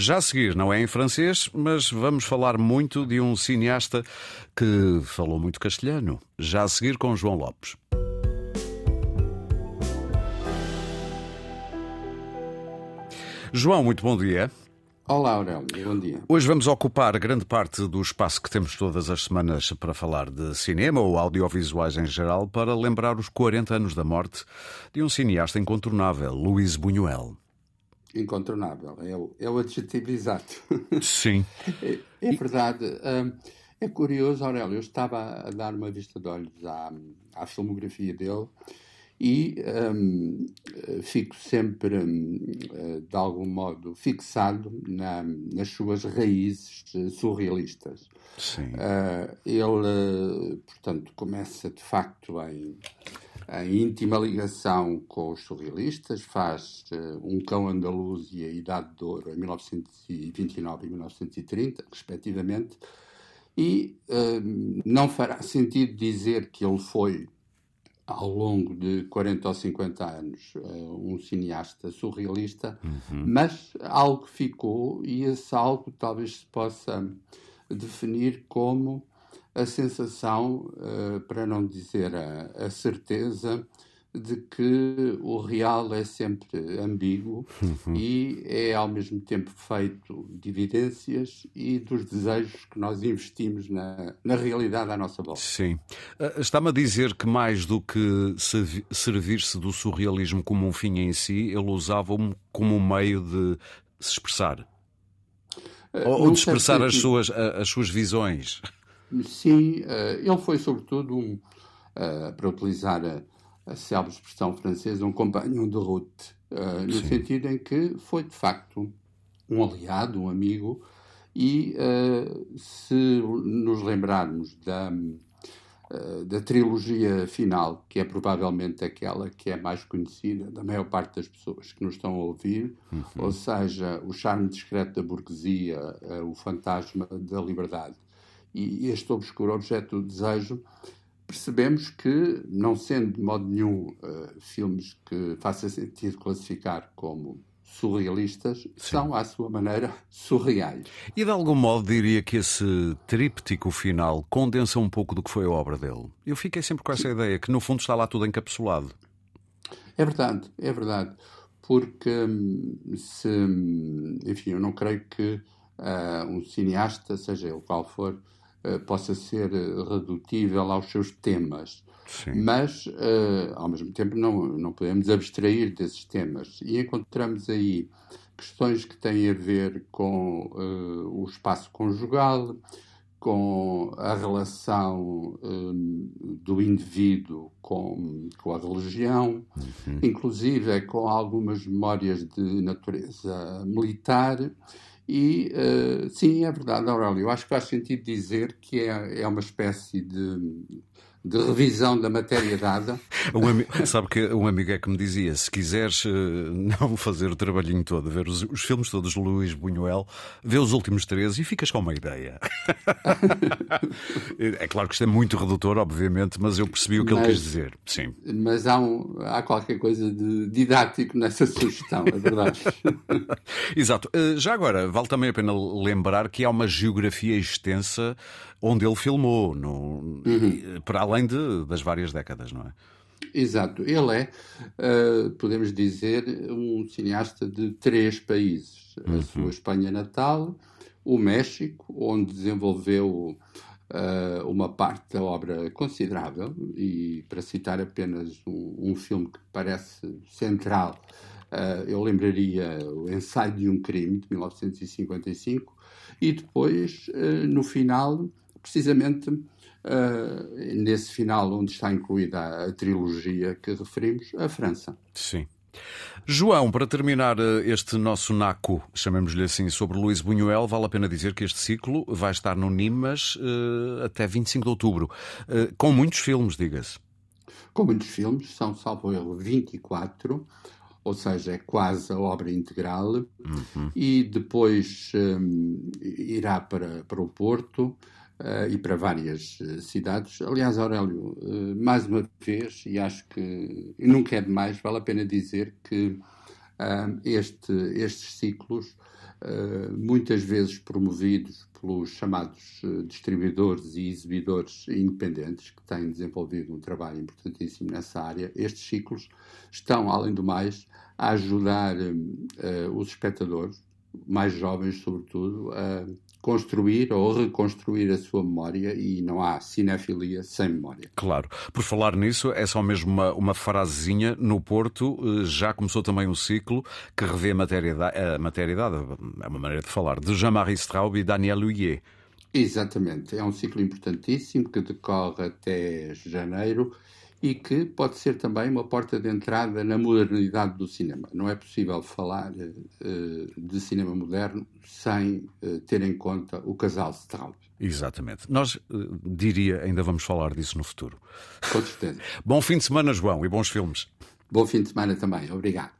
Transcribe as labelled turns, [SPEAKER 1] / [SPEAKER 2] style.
[SPEAKER 1] Já a seguir, não é em francês, mas vamos falar muito de um cineasta que falou muito castelhano. Já a seguir com João Lopes. João, muito bom dia.
[SPEAKER 2] Olá, Aurélio, bom dia.
[SPEAKER 1] Hoje vamos ocupar grande parte do espaço que temos todas as semanas para falar de cinema ou audiovisuais em geral, para lembrar os 40 anos da morte de um cineasta incontornável, Luís Buñuel.
[SPEAKER 2] Incontornável, é o, é o adjetivo exato.
[SPEAKER 1] Sim.
[SPEAKER 2] é, é, verdade. Hum, é curioso, Aurélio, eu estava a dar uma vista de olhos à, à filmografia dele e um, fico sempre, hum, de algum modo, fixado na, nas suas raízes surrealistas.
[SPEAKER 1] Sim.
[SPEAKER 2] Uh, ele, portanto, começa de facto em, em íntima ligação com os surrealistas, faz uh, Um Cão Andaluz e A Idade de Ouro em 1929 e 1930, respectivamente, e uh, não fará sentido dizer que ele foi ao longo de 40 ou 50 anos, eh, um cineasta surrealista, uhum. mas algo ficou e esse algo talvez se possa definir como a sensação, eh, para não dizer a, a certeza, de que o real é sempre ambíguo uhum. e é ao mesmo tempo feito de evidências e dos desejos que nós investimos na, na realidade à nossa volta.
[SPEAKER 1] Sim. Uh, Está-me a dizer que mais do que servir-se do surrealismo como um fim em si, ele usava-o como um meio de se expressar. Uh, ou, de expressar as suas, as suas visões.
[SPEAKER 2] Sim, uh, ele foi sobretudo um, para utilizar a a célebre expressão francesa, um companheiro de route, uh, no Sim. sentido em que foi de facto um aliado, um amigo, e se nos lembrarmos da, da trilogia final, que é provavelmente aquela que é mais conhecida da maior parte das pessoas que nos estão a ouvir, uhum. ou seja, o charme discreto da burguesia, o fantasma da liberdade e este obscuro objeto do desejo, percebemos que, não sendo de modo nenhum uh, filmes que faça sentido classificar como surrealistas, Sim. são, à sua maneira, surreais.
[SPEAKER 1] E de algum modo diria que esse tríptico final condensa um pouco do que foi a obra dele. Eu fiquei sempre com essa Sim. ideia, que no fundo está lá tudo encapsulado.
[SPEAKER 2] É verdade, é verdade. Porque, hum, se, hum, enfim, eu não creio que uh, um cineasta, seja ele qual for, eh, possa ser eh, redutível aos seus temas. Sim. Mas, uh, ao mesmo tempo, não, não podemos abstrair desses temas. E encontramos aí questões que têm a ver com uh, o espaço conjugal, com a relação um, do indivíduo com, com a religião, uhum. inclusive é com algumas memórias de natureza militar e uh, sim, é verdade, Aurélio. Eu acho que faz sentido dizer que é, é uma espécie de de revisão da matéria dada.
[SPEAKER 1] Um amigo, sabe que um amigo é que me dizia: se quiseres eh, não fazer o trabalhinho todo, ver os, os filmes todos de Luís Buñuel, vê os últimos três e ficas com uma ideia. é claro que isto é muito redutor, obviamente, mas eu percebi o que mas, ele quis dizer. Sim.
[SPEAKER 2] Mas há, um, há qualquer coisa de didático nessa sugestão, é verdade.
[SPEAKER 1] Exato. Eh, já agora, vale também a pena lembrar que há uma geografia extensa onde ele filmou, no, uhum. para além de, das várias décadas, não é?
[SPEAKER 2] Exato. Ele é, uh, podemos dizer, um cineasta de três países. Uhum. A sua Espanha natal, o México, onde desenvolveu uh, uma parte da obra considerável, e para citar apenas um, um filme que parece central, uh, eu lembraria o Ensaio de um Crime, de 1955, e depois, no final, precisamente uh, nesse final onde está incluída a trilogia que referimos, a França.
[SPEAKER 1] Sim. João, para terminar eh, este nosso NACO, chamemos-lhe assim, sobre Luís Buñuel, vale a pena dizer que este ciclo vai estar no Nimas uh, até 25 de outubro, uh, com muitos filmes, diga-se.
[SPEAKER 2] Com muitos filmes, são, salvo ele, 24, ou seja, é quase a obra integral, uhum. e depois um, irá para, para o Porto, Uh, e para várias uh, cidades. Aliás, Aurélio, uh, mais uma vez, e acho que e nunca é demais, vale a pena dizer que este, estes ciclos muitas vezes promovidos pelos chamados distribuidores e exibidores independentes, que têm desenvolvido um trabalho importantíssimo nessa área. Estes ciclos estão, além do mais, a ajudar uh, os espectadores, mais jovens sobretudo, a construir ou reconstruir a sua memória e não há cinefilia sem memória.
[SPEAKER 1] Claro. Por falar nisso, é só mesmo uma, uma frasezinha. No Porto eh, já começou também um ciclo que revê a matéria-idade, a matéria é uma maneira de falar, de Jean-Marie Straub e Daniel Huyer.
[SPEAKER 2] Exatamente. É um ciclo importantíssimo que decorre até janeiro e que pode ser também uma porta de entrada na modernidade do cinema. Não é possível falar uh, de cinema moderno sem uh, ter em conta o casal Straub.
[SPEAKER 1] Exatamente. Nós, uh, diria, ainda vamos falar disso no futuro.
[SPEAKER 2] Com certeza.
[SPEAKER 1] Bom fim de semana, João, e bons filmes.
[SPEAKER 2] Bom fim de semana também. Obrigado.